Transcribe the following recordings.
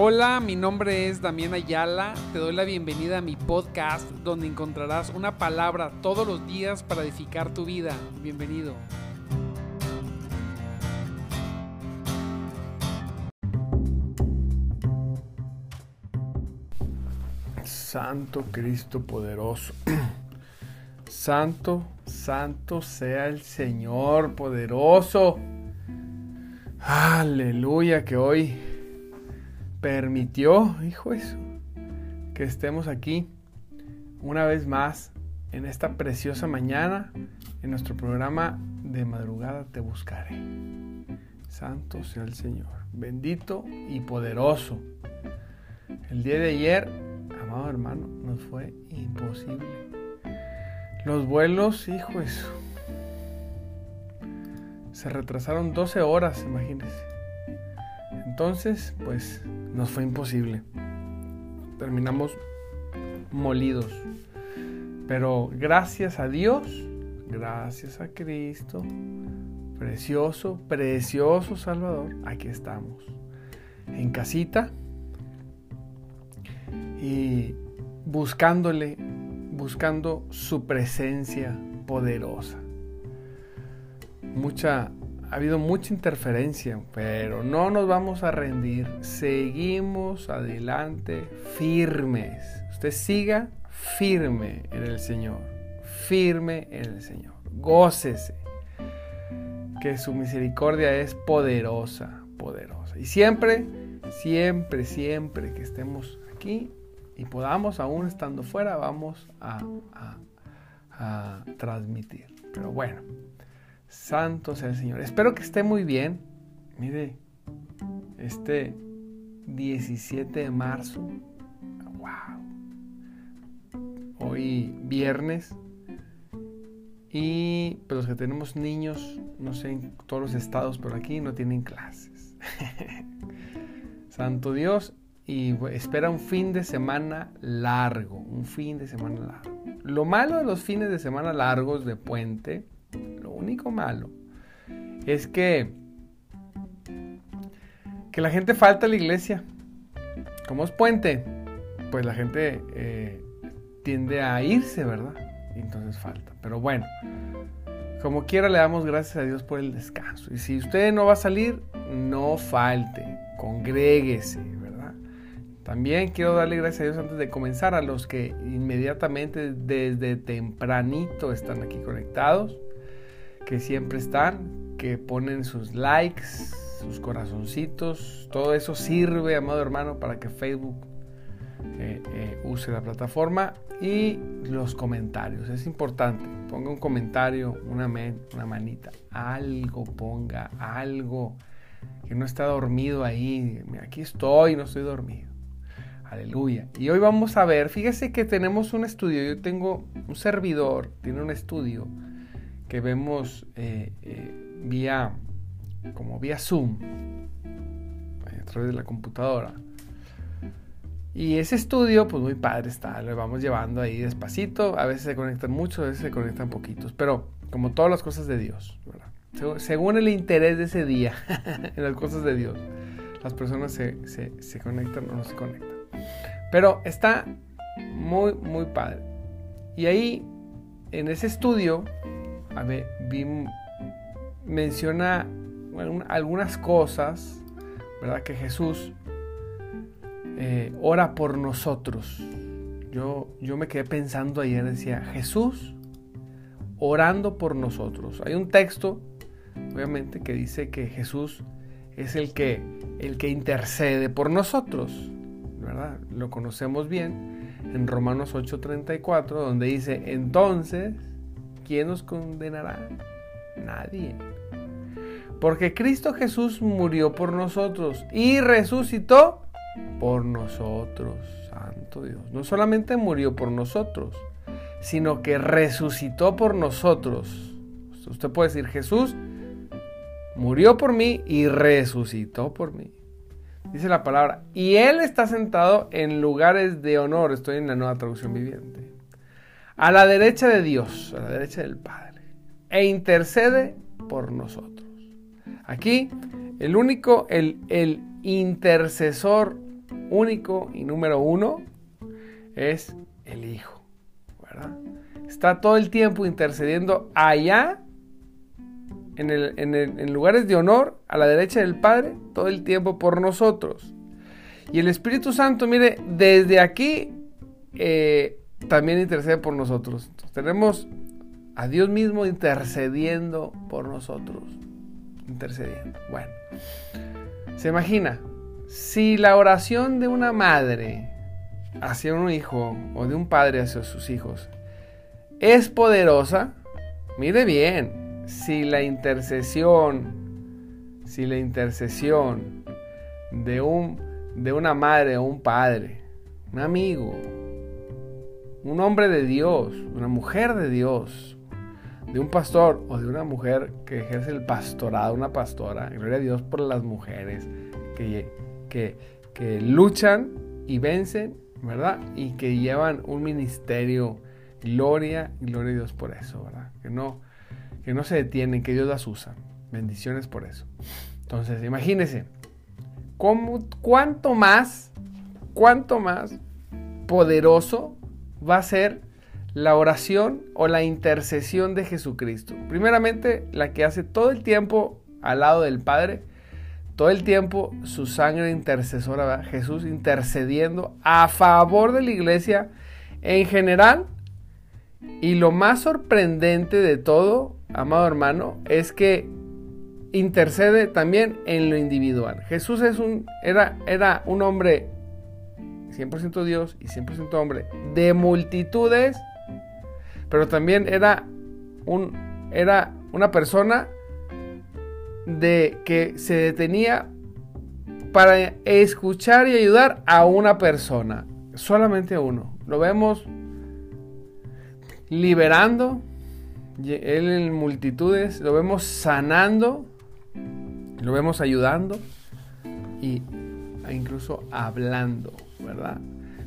Hola, mi nombre es Damián Ayala. Te doy la bienvenida a mi podcast donde encontrarás una palabra todos los días para edificar tu vida. Bienvenido. Santo Cristo poderoso. Santo, santo sea el Señor poderoso. Aleluya, que hoy permitió, hijo eso, que estemos aquí una vez más en esta preciosa mañana en nuestro programa de madrugada te buscaré. Santo sea el Señor, bendito y poderoso. El día de ayer, amado hermano, nos fue imposible. Los vuelos, hijo eso, se retrasaron 12 horas, imagínense. Entonces, pues nos fue imposible. Terminamos molidos. Pero gracias a Dios, gracias a Cristo, precioso, precioso Salvador, aquí estamos. En casita y buscándole, buscando su presencia poderosa. Mucha ha habido mucha interferencia, pero no nos vamos a rendir. Seguimos adelante firmes. Usted siga firme en el Señor. Firme en el Señor. Gócese. Que su misericordia es poderosa, poderosa. Y siempre, siempre, siempre que estemos aquí y podamos, aún estando fuera, vamos a, transmitir. Pero bueno. Santo sea el Señor. Espero que esté muy bien. Mire, este 17 de marzo. Wow. Hoy viernes. Y pues los que tenemos niños, no sé en todos los estados, pero aquí no tienen clases. Santo Dios. Y espera un fin de semana largo. Un fin de semana largo. Lo malo de los fines de semana largos de puente único malo es que, que la gente falta a la iglesia. Como es puente, pues la gente eh, tiende a irse, ¿verdad? Entonces falta. Pero bueno, como quiera le damos gracias a Dios por el descanso. Y si usted no va a salir, no falte, congréguese, ¿verdad? También quiero darle gracias a Dios antes de comenzar a los que inmediatamente desde tempranito están aquí conectados que siempre están, que ponen sus likes, sus corazoncitos. Todo eso sirve, amado hermano, para que Facebook eh, eh, use la plataforma. Y los comentarios, es importante. Ponga un comentario, una, una manita, algo ponga, algo. Que no está dormido ahí. Aquí estoy, no estoy dormido. Aleluya. Y hoy vamos a ver, fíjese que tenemos un estudio. Yo tengo un servidor, tiene un estudio que vemos eh, eh, vía, como vía Zoom, a través de la computadora. Y ese estudio, pues muy padre está, lo vamos llevando ahí despacito, a veces se conectan muchos, a veces se conectan poquitos, pero como todas las cosas de Dios, según el interés de ese día en las cosas de Dios, las personas se, se, se conectan o no se conectan. Pero está muy, muy padre. Y ahí, en ese estudio, a ver, menciona algunas cosas, ¿verdad? Que Jesús eh, ora por nosotros. Yo, yo me quedé pensando ayer, decía, Jesús orando por nosotros. Hay un texto, obviamente, que dice que Jesús es el que, el que intercede por nosotros, ¿verdad? Lo conocemos bien en Romanos 8:34, donde dice, entonces, ¿quién nos condenará? Nadie. Porque Cristo Jesús murió por nosotros y resucitó por nosotros. Santo Dios. No solamente murió por nosotros, sino que resucitó por nosotros. Usted puede decir, Jesús murió por mí y resucitó por mí. Dice la palabra, y Él está sentado en lugares de honor. Estoy en la nueva traducción viviente a la derecha de Dios, a la derecha del Padre, e intercede por nosotros. Aquí, el único, el, el intercesor único y número uno es el Hijo, ¿verdad? Está todo el tiempo intercediendo allá, en, en lugares de honor, a la derecha del Padre, todo el tiempo por nosotros. Y el Espíritu Santo, mire, desde aquí eh, también intercede por nosotros. tenemos a Dios mismo intercediendo por nosotros. Intercediendo. Bueno, se imagina, si la oración de una madre hacia un hijo o de un padre hacia sus hijos es poderosa, mire bien, si la intercesión, si la intercesión de un de una madre o un padre, un amigo, un hombre de Dios, una mujer de Dios, de un pastor o de una mujer que ejerce el pastorado, una pastora, gloria a Dios por las mujeres que, que, que luchan y vencen, ¿verdad? Y que llevan un ministerio, gloria, gloria a Dios por eso, ¿verdad? Que no, que no se detienen, que Dios las usa. Bendiciones por eso. Entonces, imagínense, ¿cuánto más, cuánto más poderoso va a ser la oración o la intercesión de Jesucristo? Primeramente, la que hace todo el tiempo al lado del Padre, todo el tiempo su sangre intercesora, Jesús intercediendo a favor de la iglesia en general. Y lo más sorprendente de todo, amado hermano, es que intercede también en lo individual. Jesús es un, era, era un hombre 100% Dios y 100% hombre de multitudes, pero también era, un, era una persona de que se detenía para escuchar y ayudar a una persona, solamente a uno. Lo vemos liberando, él en multitudes, lo vemos sanando, lo vemos ayudando y incluso hablando, ¿verdad?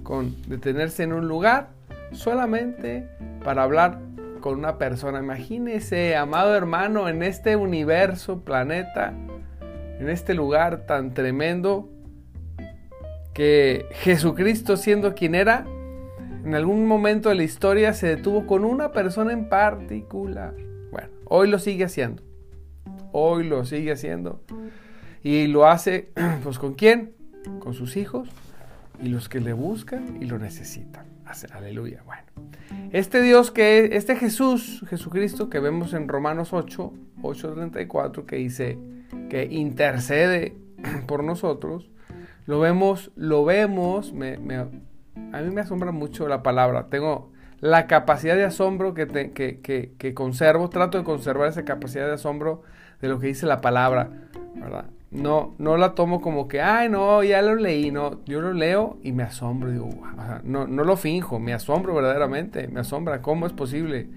Con detenerse en un lugar solamente para hablar con una persona. Imagínese, amado hermano, en este universo, planeta, en este lugar tan tremendo, que Jesucristo siendo quien era, en algún momento de la historia se detuvo con una persona en particular. Bueno, hoy lo sigue haciendo hoy lo sigue haciendo. Y lo hace, pues con quién? Con sus hijos y los que le buscan y lo necesitan. Aleluya. Bueno, este Dios que, este Jesús, Jesucristo que vemos en Romanos 8, 8.34, que dice que intercede por nosotros, lo vemos, lo vemos, a mí me asombra mucho la palabra. Tengo la capacidad de asombro que, que, que conservo, trato de conservar esa capacidad de asombro de lo que dice la palabra, ¿verdad? No, no la tomo como que, ay, no, ya lo leí, no, yo lo leo y me asombro, digo, no, no lo finjo, me asombro verdaderamente, me asombra, ¿cómo es posible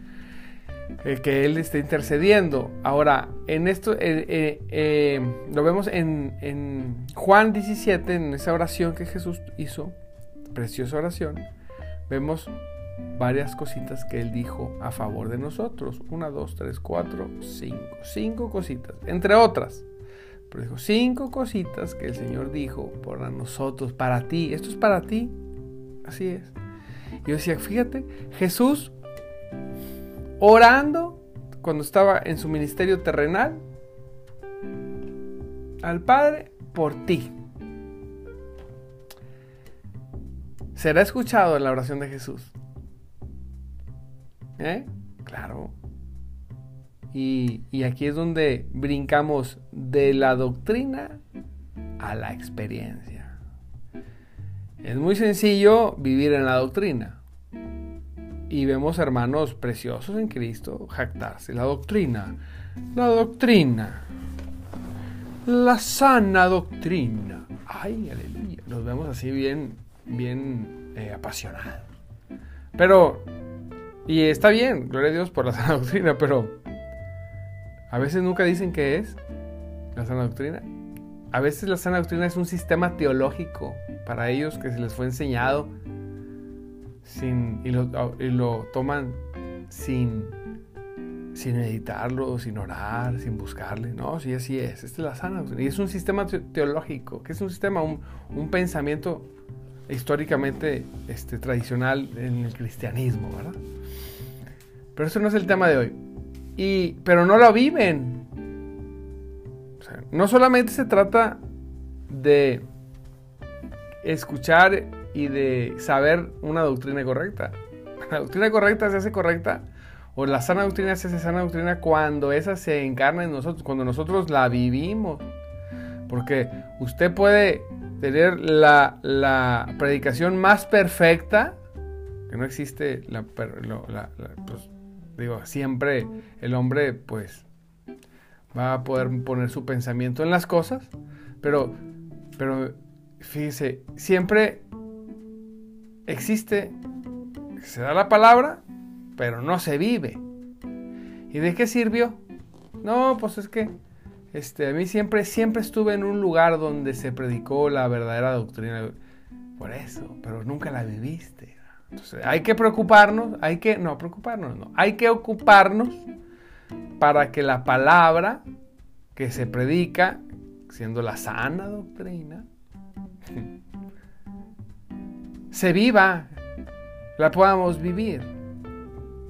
eh, que Él esté intercediendo? Ahora, en esto, eh, eh, lo vemos en, en Juan 17, en esa oración que Jesús hizo, preciosa oración, vemos varias cositas que él dijo a favor de nosotros. Una, dos, tres, cuatro, cinco. Cinco cositas, entre otras. Pero dijo cinco cositas que el Señor dijo para nosotros, para ti. Esto es para ti. Así es. Yo decía, fíjate, Jesús orando cuando estaba en su ministerio terrenal al Padre por ti. ¿Será escuchado en la oración de Jesús? ¿Eh? Claro. Y, aquí es donde brincamos de la doctrina a la experiencia. Es muy sencillo vivir en la doctrina. Y vemos hermanos preciosos en Cristo jactarse. La doctrina, la doctrina, la sana doctrina. Ay, aleluya. Los vemos así bien, bien eh, apasionados. Pero y está bien, gloria a Dios por la sana doctrina, pero a veces nunca dicen qué es la sana doctrina. A veces la sana doctrina es un sistema teológico para ellos que se les fue enseñado sin, y, lo, toman sin sin meditarlo, sin orar, sin buscarle. No, sí, así es. Esta es la sana doctrina. Y es un sistema teológico, que es un sistema, un, un pensamiento históricamente este, tradicional en el cristianismo, ¿verdad? Pero eso no es el tema de hoy. Y, pero no lo viven. no solamente se trata de escuchar y de saber una doctrina correcta. La doctrina correcta se hace correcta o la sana doctrina se hace sana doctrina cuando esa se encarna en nosotros, cuando nosotros la vivimos. Porque usted puede tener la, la predicación más perfecta, que no existe la, pues, digo, siempre el hombre pues va a poder poner su pensamiento en las cosas, pero, pero fíjese, siempre existe, se da la palabra, pero no se vive. ¿Y de qué sirvió? No, pues es que este, a mí siempre, siempre estuve en un lugar donde se predicó la verdadera doctrina. Por eso, pero nunca la viviste. Entonces, hay que preocuparnos, hay que, no, preocuparnos, no, hay que ocuparnos para que la palabra que se predica, siendo la sana doctrina, se viva, la podamos vivir.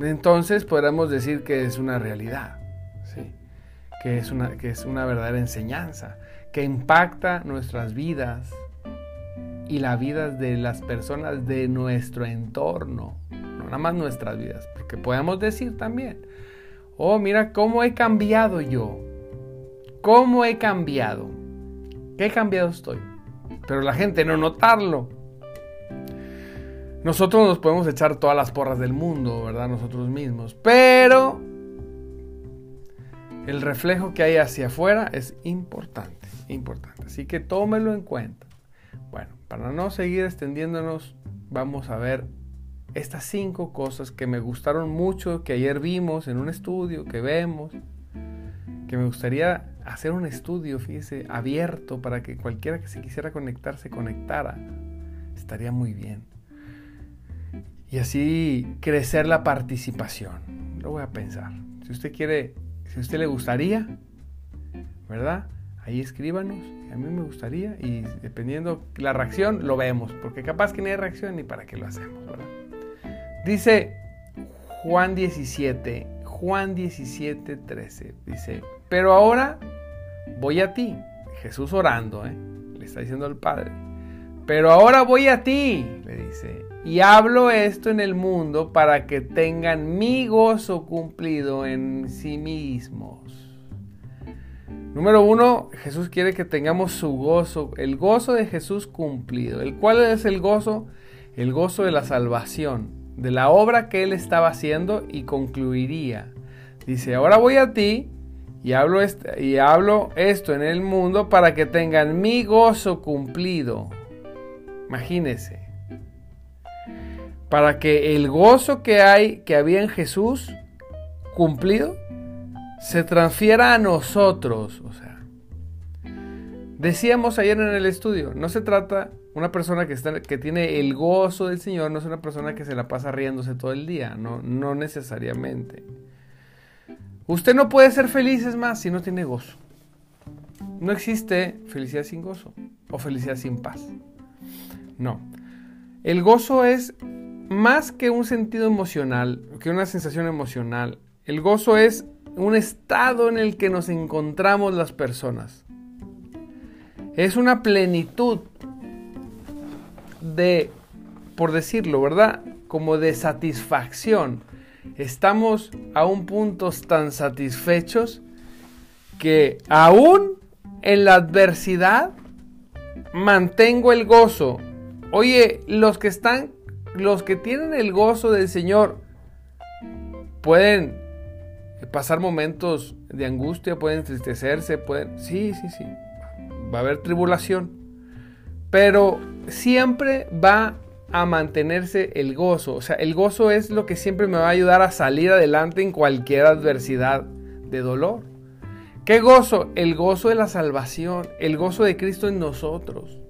Entonces podremos decir que es una realidad, que, es una, que es una verdadera enseñanza, que impacta nuestras vidas y la vida de las personas de nuestro entorno, no nada más nuestras vidas, porque podemos decir también, oh, mira cómo he cambiado yo, cómo he cambiado, qué cambiado estoy, pero la gente no notarlo. Nosotros nos podemos echar todas las porras del mundo, ¿verdad? Nosotros mismos. Pero el reflejo que hay hacia afuera es importante, importante. Así que tómelo en cuenta. Bueno, para no seguir extendiéndonos, vamos a ver estas cinco cosas que me gustaron mucho, que ayer vimos en un estudio, que vemos, que me gustaría hacer un estudio, fíjese, abierto para que cualquiera que se quisiera conectar se conectara. Estaría muy bien y así crecer la participación. Lo voy a pensar. Si usted quiere, si a usted le gustaría, ¿verdad? Ahí escríbanos. A mí me gustaría y dependiendo la reacción lo vemos, porque capaz que no hay reacción ni para qué lo hacemos, ¿verdad? Dice Juan 17, Juan 17, 13, dice, pero ahora voy a ti, Jesús orando, ¿eh? le está diciendo al Padre, pero ahora voy a ti, le dice, y hablo esto en el mundo para que tengan mi gozo cumplido en sí mismos. Número uno, Jesús quiere que tengamos su gozo, el gozo de Jesús cumplido. ¿El cuál es el gozo? El gozo de la salvación, de la obra que Él estaba haciendo y concluiría. Dice, ahora voy a ti y hablo, y hablo esto en el mundo para que tengan mi gozo cumplido. Imagínese para que el gozo que hay, que había en Jesús cumplido, se transfiera a nosotros. O sea, decíamos ayer en el estudio, no se trata una persona que, está, que tiene el gozo del Señor, no es una persona que se la pasa riéndose todo el día, no, no necesariamente. Usted no puede ser feliz, es más, si no tiene gozo. No existe felicidad sin gozo o felicidad sin paz. No. El gozo es más que un sentido emocional, que una sensación emocional, el gozo es un estado en el que nos encontramos las personas. Es una plenitud de, por decirlo, ¿verdad? Como de satisfacción. Estamos a un punto tan satisfechos que aún en la adversidad mantengo el gozo. Oye, los que están los que tienen el gozo del Señor pueden pasar momentos de angustia, pueden entristecerse, pueden... Sí, sí, sí. Va a haber tribulación. Pero siempre va a mantenerse el gozo. O sea, el gozo es lo que siempre me va a ayudar a salir adelante en cualquier adversidad de dolor. ¿Qué gozo? El gozo de la salvación, el gozo de Cristo en nosotros.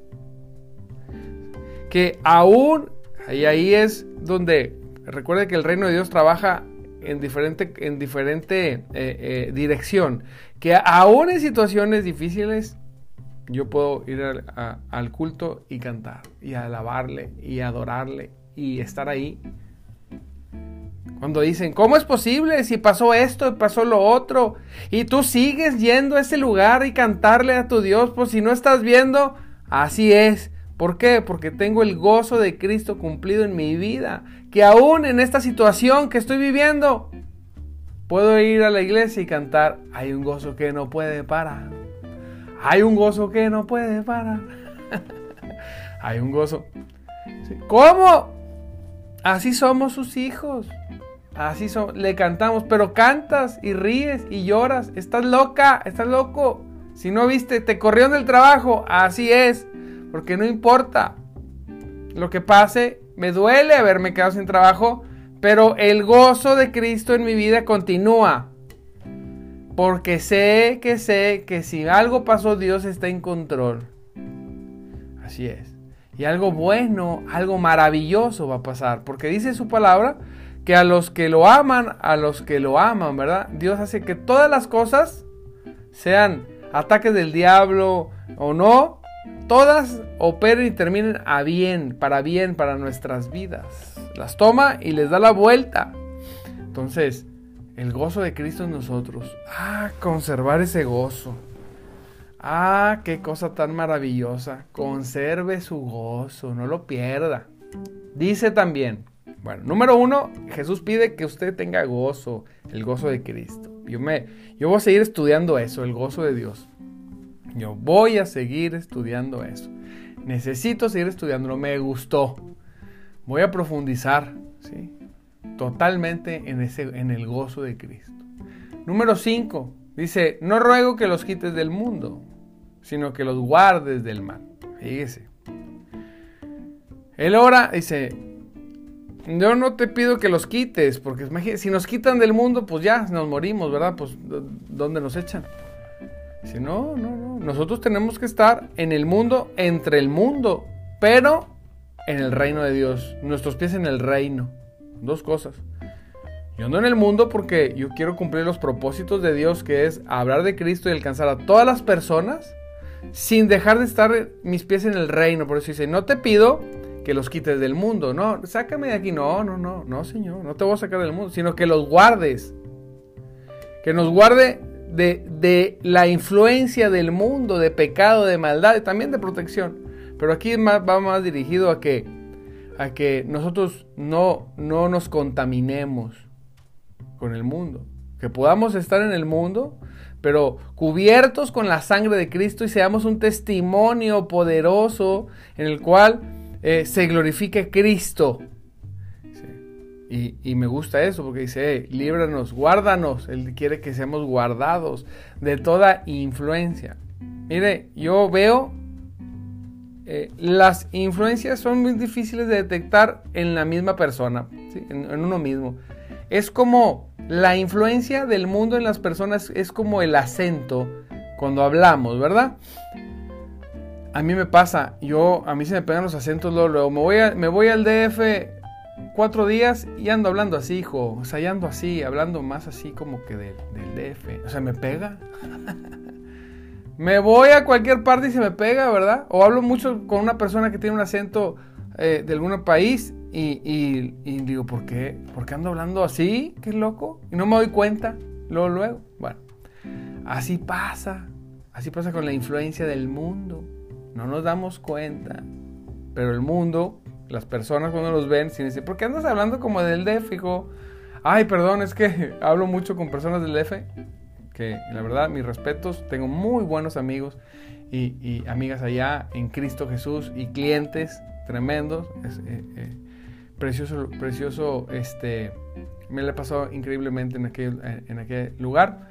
Que aún y ahí es donde, recuerde que el reino de Dios trabaja en diferente, en diferente eh, eh, dirección, que aún en situaciones difíciles yo puedo ir al, culto y cantar, y alabarle, y adorarle, y estar ahí. Cuando dicen, ¿cómo es posible si pasó esto y pasó lo otro? Y tú sigues yendo a ese lugar y cantarle a tu Dios, pues si no estás viendo, así es. ¿Por qué? Porque tengo el gozo de Cristo cumplido en mi vida. Que aún en esta situación que estoy viviendo, puedo ir a la iglesia y cantar, hay un gozo que no puede parar. Hay un gozo que no puede parar. hay un gozo. ¿Cómo? Así somos sus hijos. Así son, le cantamos, pero cantas y ríes y lloras. Estás loca, estás loco. Si no viste, te corrió del trabajo. Así es, porque no importa lo que pase. Me duele haberme quedado sin trabajo, pero el gozo de Cristo en mi vida continúa. Porque sé que sé que si algo pasó, Dios está en control. Así es. Y algo bueno, algo maravilloso va a pasar. Porque dice su palabra que a los que lo aman, a los que lo aman, ¿verdad? Dios hace que todas las cosas sean ataques del diablo o no, todas operen y terminen a bien, para bien, para nuestras vidas. Las toma y les da la vuelta. Entonces, el gozo de Cristo en nosotros. Ah, conservar ese gozo. Ah, qué cosa tan maravillosa. Conserve su gozo, no lo pierda. Dice también, bueno, número uno, Jesús pide que usted tenga gozo, el gozo de Cristo. Yo, me, yo voy a seguir estudiando eso, el gozo de Dios. Yo voy a seguir estudiando eso. Necesito seguir estudiándolo, me gustó. Voy a profundizar, ¿sí? totalmente en, ese, en el gozo de Cristo. Número 5. Dice, no ruego que los quites del mundo, sino que los guardes del mal. Fíjese. Él ora, dice, yo no te pido que los quites, porque si nos quitan del mundo, pues ya nos morimos, ¿verdad? Pues ¿dónde nos echan? Dice, no, no, no. Nosotros tenemos que estar en el mundo, entre el mundo, pero en el reino de Dios. Nuestros pies en el reino. Dos cosas. Yo ando en el mundo porque yo quiero cumplir los propósitos de Dios, que es hablar de Cristo y alcanzar a todas las personas sin dejar de estar mis pies en el reino. Por eso dice, no te pido que los quites del mundo, no, sácame de aquí, no, no, no, no, Señor, no te voy a sacar del mundo, sino que los guardes. Que nos guarde de, la influencia del mundo, de pecado, de maldad y también de protección. Pero aquí va más dirigido a que a que nosotros no, no nos contaminemos con el mundo. Que podamos estar en el mundo, pero cubiertos con la sangre de Cristo y seamos un testimonio poderoso en el cual eh, se glorifique Cristo. Y, me gusta eso porque dice, líbranos, guárdanos. Él quiere que seamos guardados de toda influencia. Mire, yo veo eh, las influencias son muy difíciles de detectar en la misma persona, en, uno mismo. Es como la influencia del mundo en las personas, es como el acento cuando hablamos, ¿verdad? A mí me pasa, yo, a mí se me pegan los acentos luego, Me, voy me voy al DF cuatro días y ando hablando así, hijo. O sea, y ando así, hablando más así como que del DF. O sea, me pega. Me voy a cualquier parte y se me pega, ¿verdad? O hablo mucho con una persona que tiene un acento eh, de algún país y, digo, ¿por qué? ¿Por qué ando hablando así? ¿Qué loco? Y no me doy cuenta, luego, luego. Bueno, así pasa. Así pasa con la influencia del mundo. No nos damos cuenta. Pero el mundo, las personas cuando los ven, sin decir, ¿por qué andas hablando como del DF, hijo? Ay, perdón, es que hablo mucho con personas del DF que la verdad, mis respetos, tengo muy buenos amigos y, amigas allá en Cristo Jesús y clientes tremendos. Eh, eh, precioso, precioso, este, me le ha pasado increíblemente en aquel, en aquel lugar.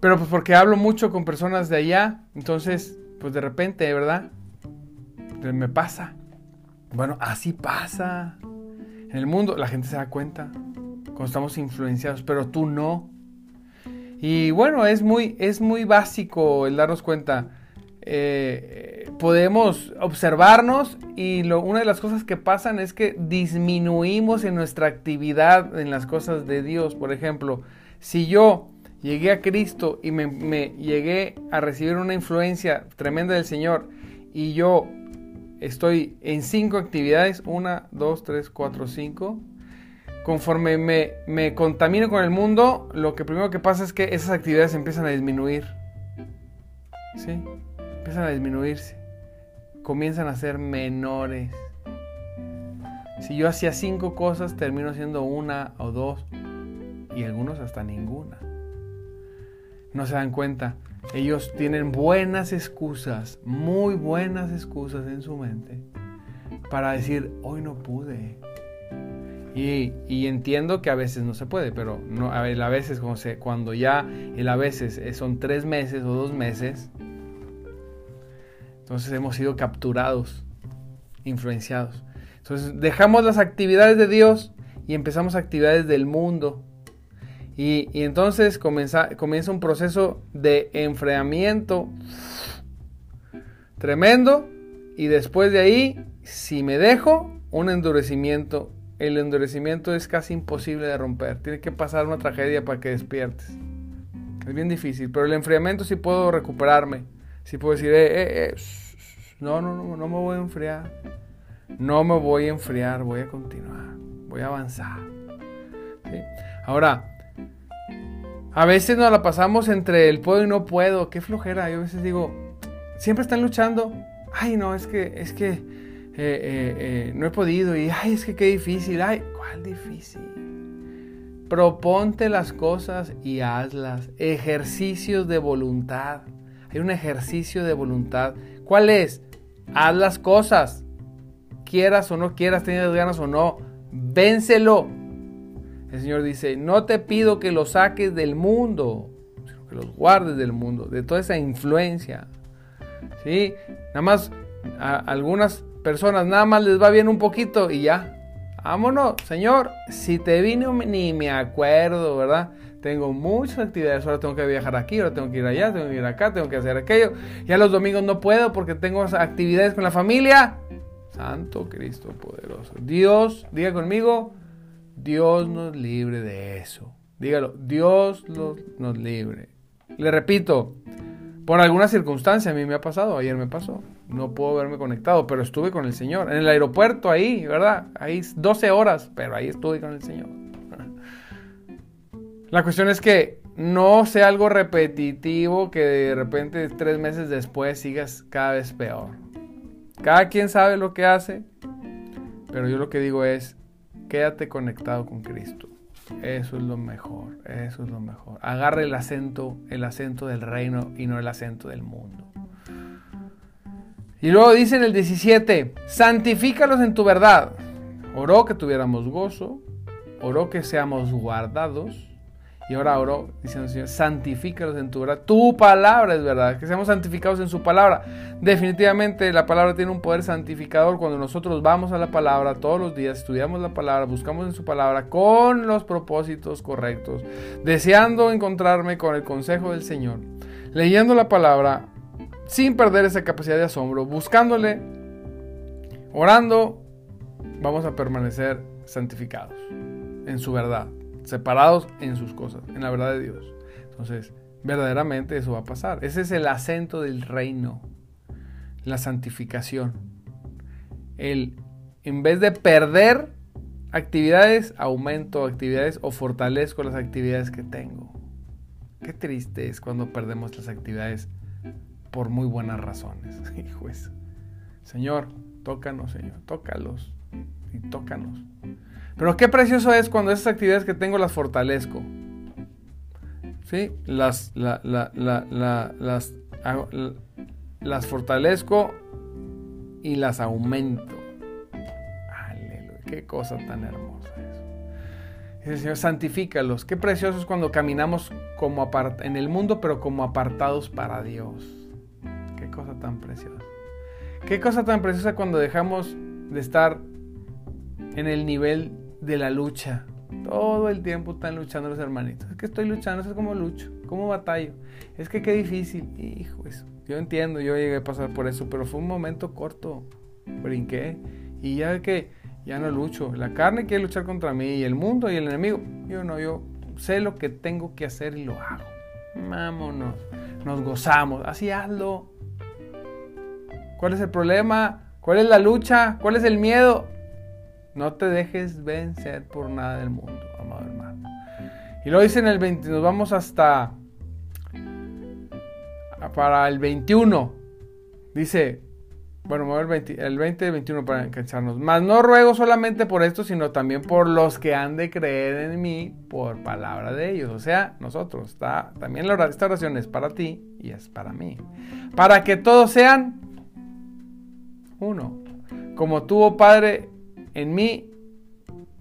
Pero pues porque hablo mucho con personas de allá, entonces, pues de repente, ¿verdad? Me pasa. Bueno, así pasa. En el mundo la gente se da cuenta cuando estamos influenciados, pero tú no. Y bueno, es muy, es muy básico el darnos cuenta. eh, podemos observarnos y lo, una de las cosas que pasan es que disminuimos en nuestra actividad en las cosas de Dios. Por ejemplo, si yo llegué a Cristo y me, me llegué a recibir una influencia tremenda del Señor y yo estoy en cinco actividades, una, dos, tres, cuatro, cinco, conforme me, me contamino con el mundo, lo que primero que pasa es que esas actividades empiezan a disminuir. ¿Sí? Empiezan a disminuirse. Comienzan a ser menores. Si yo hacía cinco cosas, termino haciendo una o dos. Y algunos hasta ninguna. No se dan cuenta. Ellos tienen buenas excusas, muy buenas excusas en su mente para decir, hoy no pude. Y, entiendo que a veces no se puede, pero no, a, veces cuando ya el a veces son tres meses o dos meses, entonces hemos sido capturados, influenciados. Entonces dejamos las actividades de Dios y empezamos actividades del mundo. Y, entonces comienza, comienza un proceso de enfriamiento tremendo. Y después de ahí, si me dejo, un endurecimiento el endurecimiento es casi imposible de romper. Tiene que pasar una tragedia para que despiertes. Es bien difícil, pero el enfriamiento sí puedo recuperarme. Sí puedo decir, eh, eh, eh no, no, no, no me voy a enfriar. No me voy a enfriar, voy a continuar, voy a avanzar. Ahora, a veces nos la pasamos entre el puedo y no puedo. Qué flojera. Yo a veces digo, siempre están luchando. Ay, no, es que, es que eh, eh, eh, no he podido y, ay, es que qué difícil, ay, ¿cuál difícil? Proponte las cosas y hazlas. Ejercicios de voluntad. Hay un ejercicio de voluntad. ¿Cuál es? Haz las cosas. Quieras o no quieras, tengas ganas o no. Vénselo. El Señor dice, no te pido que lo saques del mundo, que los guardes del mundo, de toda esa influencia. ¿Sí? Nada más algunas personas nada más les va bien un poquito y ya. Vámonos, Señor, si te vine ni me acuerdo, ¿verdad? Tengo muchas actividades, ahora tengo que viajar aquí, ahora tengo que ir allá, tengo que ir acá, tengo que hacer aquello. Ya los domingos no puedo porque tengo actividades con la familia. Santo Cristo poderoso. Dios, diga conmigo, Dios nos libre de eso. Dígalo, Dios nos libre. Le repito, por alguna circunstancia a mí me ha pasado, ayer me pasó no puedo verme conectado, pero estuve con el Señor. En el aeropuerto ahí, ¿verdad? Ahí 12 horas, pero ahí estuve con el Señor. La cuestión es que no sea algo repetitivo que de repente tres meses después sigas cada vez peor. Cada quien sabe lo que hace, pero yo lo que digo es, quédate conectado con Cristo. Eso es lo mejor, eso es lo mejor. Agarre el acento, el acento del reino y no el acento del mundo. Y luego dice en el 17, santifícalos en tu verdad. Oró que tuviéramos gozo, oró que seamos guardados. Y ahora oró diciendo, Señor, santifícalos en tu verdad. Tu palabra es verdad, que seamos santificados en su palabra. Definitivamente la palabra tiene un poder santificador cuando nosotros vamos a la palabra todos los días, estudiamos la palabra, buscamos en su palabra con los propósitos correctos, deseando encontrarme con el consejo del Señor, leyendo la palabra, sin perder esa capacidad de asombro, buscándole, orando, vamos a permanecer santificados en su verdad, separados en sus cosas, en la verdad de Dios. Entonces, verdaderamente eso va a pasar. Ese es el acento del reino, la santificación. El, en vez de perder actividades, aumento actividades o fortalezco las actividades que tengo. Qué triste es cuando perdemos las actividades por muy buenas razones. Hijo Señor, tócanos, Señor, tócalos y tócanos. Pero qué precioso es cuando esas actividades que tengo las fortalezco. ¿Sí? Las, las, las fortalezco y las aumento. Aleluya, qué cosa tan hermosa eso. Dice Señor, santifícalos. Qué precioso es cuando caminamos como en el mundo, pero como apartados para Dios cosa tan preciosa. Qué cosa tan preciosa cuando dejamos de estar en el nivel de la lucha. Todo el tiempo están luchando los hermanitos. Es que estoy luchando, es como lucho, como batallo. Es que qué difícil. Hijo, eso. Yo entiendo, yo llegué a pasar por eso, pero fue un momento corto. Brinqué y ya que ya no lucho. La carne quiere luchar contra mí y el mundo y el enemigo. Yo no, yo sé lo que tengo que hacer y lo hago. Vámonos, nos gozamos. Así hazlo. ¿Cuál es el problema? ¿Cuál es la lucha? ¿Cuál es el miedo? No te dejes vencer por nada del mundo, amado hermano. Y lo dice en el 20, nos vamos hasta para el 21. Dice, bueno, el 20, el 20 y 21 para engancharnos. Mas no ruego solamente por esto, sino también por los que han de creer en mí por palabra de ellos. O sea, nosotros. Está, también la, esta oración es para ti y es para mí. Para que todos sean uno. Como tuvo Padre en mí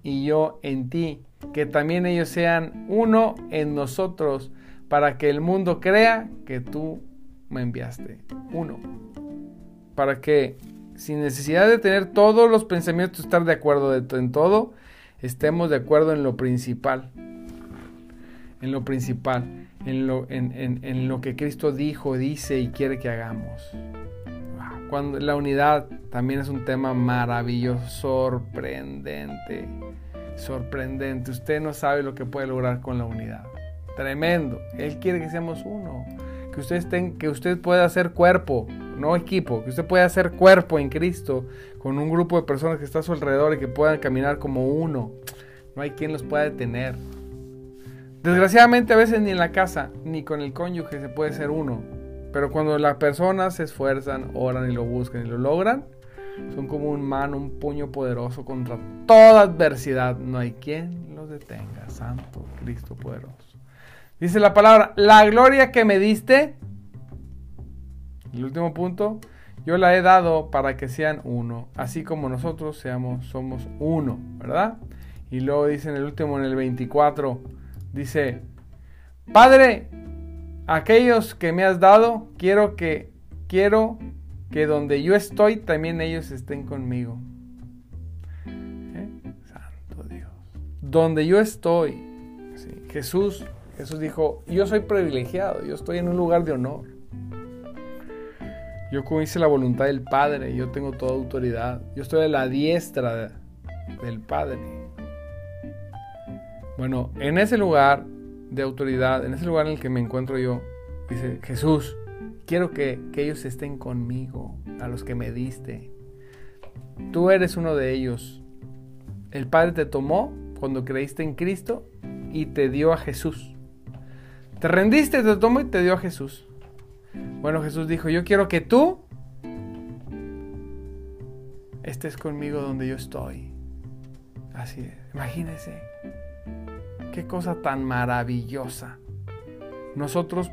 y yo en ti. Que también ellos sean uno en nosotros. Para que el mundo crea que tú me enviaste. Uno para que sin necesidad de tener todos los pensamientos, estar de acuerdo en todo, estemos de acuerdo en lo principal. En lo principal, en lo, en, lo que Cristo dijo, dice y quiere que hagamos. Cuando la unidad también es un tema maravilloso, sorprendente, sorprendente. Usted no sabe lo que puede lograr con la unidad. Tremendo. Él quiere que seamos uno, que usted, estén, que usted pueda ser cuerpo, no equipo, que usted pueda hacer cuerpo en Cristo con un grupo de personas que está a su alrededor y que puedan caminar como uno. No hay quien los pueda detener. Desgraciadamente a veces ni en la casa ni con el cónyuge se puede ser uno. Pero cuando las personas se esfuerzan, oran y lo buscan y lo logran, son como un mano, un puño poderoso contra toda adversidad. No hay quien los detenga. Santo Cristo poderoso. Dice la palabra, la gloria que me diste el último punto, yo la he dado para que sean uno, así como nosotros seamos, somos uno, ¿verdad? Y luego dice en el último, en el 24, dice, Padre, aquellos que me has dado, quiero que, quiero que donde yo estoy, también ellos estén conmigo. ¿Eh? Santo Dios. Donde yo estoy, Jesús, Jesús dijo, yo soy privilegiado, yo estoy en un lugar de honor. Yo hice la voluntad del Padre, yo tengo toda autoridad. Yo estoy a la diestra del Padre. Bueno, en ese lugar de autoridad, en ese lugar en el que me encuentro yo, dice Jesús, quiero que, que ellos estén conmigo, a los que me diste. Tú eres uno de ellos. El Padre te tomó cuando creíste en Cristo y te dio a Jesús. Te rendiste, te tomó y te dio a Jesús. Bueno, Jesús dijo, yo quiero que tú estés conmigo donde yo estoy. Así es, imagínese. Qué cosa tan maravillosa. Nosotros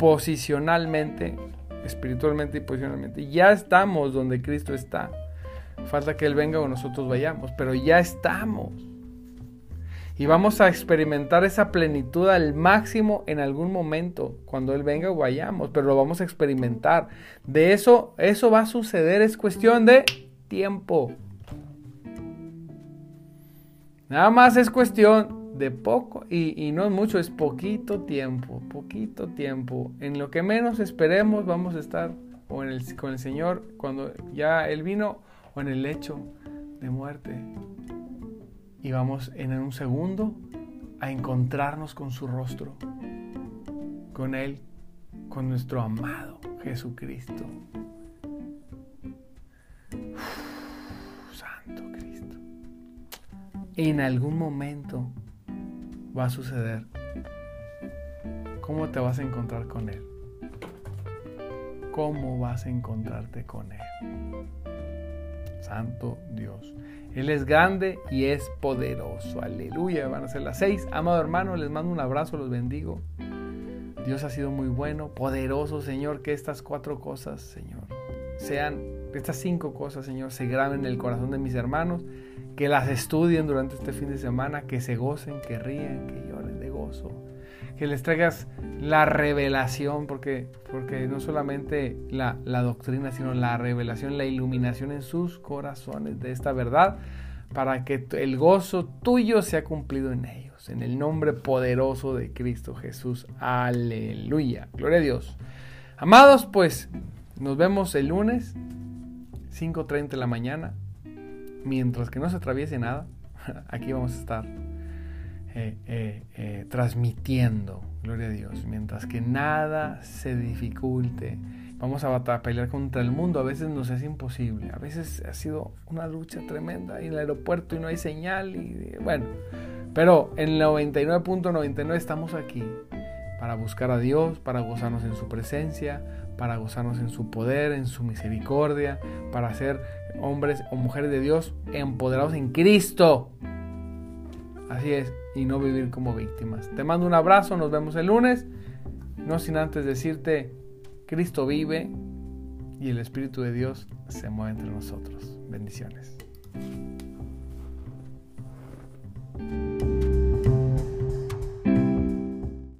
posicionalmente, espiritualmente y posicionalmente, ya estamos donde Cristo está. Falta que Él venga o nosotros vayamos, pero ya estamos y vamos a experimentar esa plenitud al máximo en algún momento, cuando Él venga o vayamos, pero lo vamos a experimentar. De eso, eso va a suceder, es cuestión de tiempo. Nada más es cuestión de poco, y, no es mucho, es poquito tiempo, poquito tiempo. En lo que menos esperemos vamos a estar o en el, con el Señor cuando ya Él vino o en el lecho de muerte y vamos en un segundo a encontrarnos con su rostro, con Él, con nuestro amado Jesucristo. Santo Cristo. En algún momento va a suceder. ¿Cómo te vas a encontrar con Él? ¿Cómo vas a encontrarte con Él? Santo Dios. Él es grande y es poderoso. Aleluya. Van a ser las seis. Amado hermano, les mando un abrazo, los bendigo. Dios ha sido muy bueno, poderoso, Señor. Que estas cuatro cosas, Señor, sean, estas cinco cosas, Señor, se graben en el corazón de mis hermanos. Que las estudien durante este fin de semana. Que se gocen, que ríen, que lloren de gozo que les traigas la revelación, porque, porque no solamente la, la doctrina, sino la revelación, la iluminación en sus corazones de esta verdad, para que el gozo tuyo sea cumplido en ellos. En el nombre poderoso de Cristo Jesús. Aleluya. Gloria a Dios. Amados, pues nos vemos el lunes, 5.30 de la mañana. Mientras que no se atraviese nada, aquí vamos a estar eh, eh, eh, transmitiendo, gloria a Dios, mientras que nada se dificulte. Vamos a pelear contra el mundo, a veces nos es imposible, a veces ha sido una lucha tremenda en el aeropuerto y no hay señal y bueno, pero en 99.99 estamos aquí para buscar a Dios, para gozarnos en su presencia, para gozarnos en su poder, en su misericordia, para ser hombres o mujeres de Dios empoderados en Cristo. Así es, y no vivir como víctimas. Te mando un abrazo, nos vemos el lunes. No sin antes decirte, Cristo vive y el Espíritu de Dios se mueve entre nosotros. Bendiciones.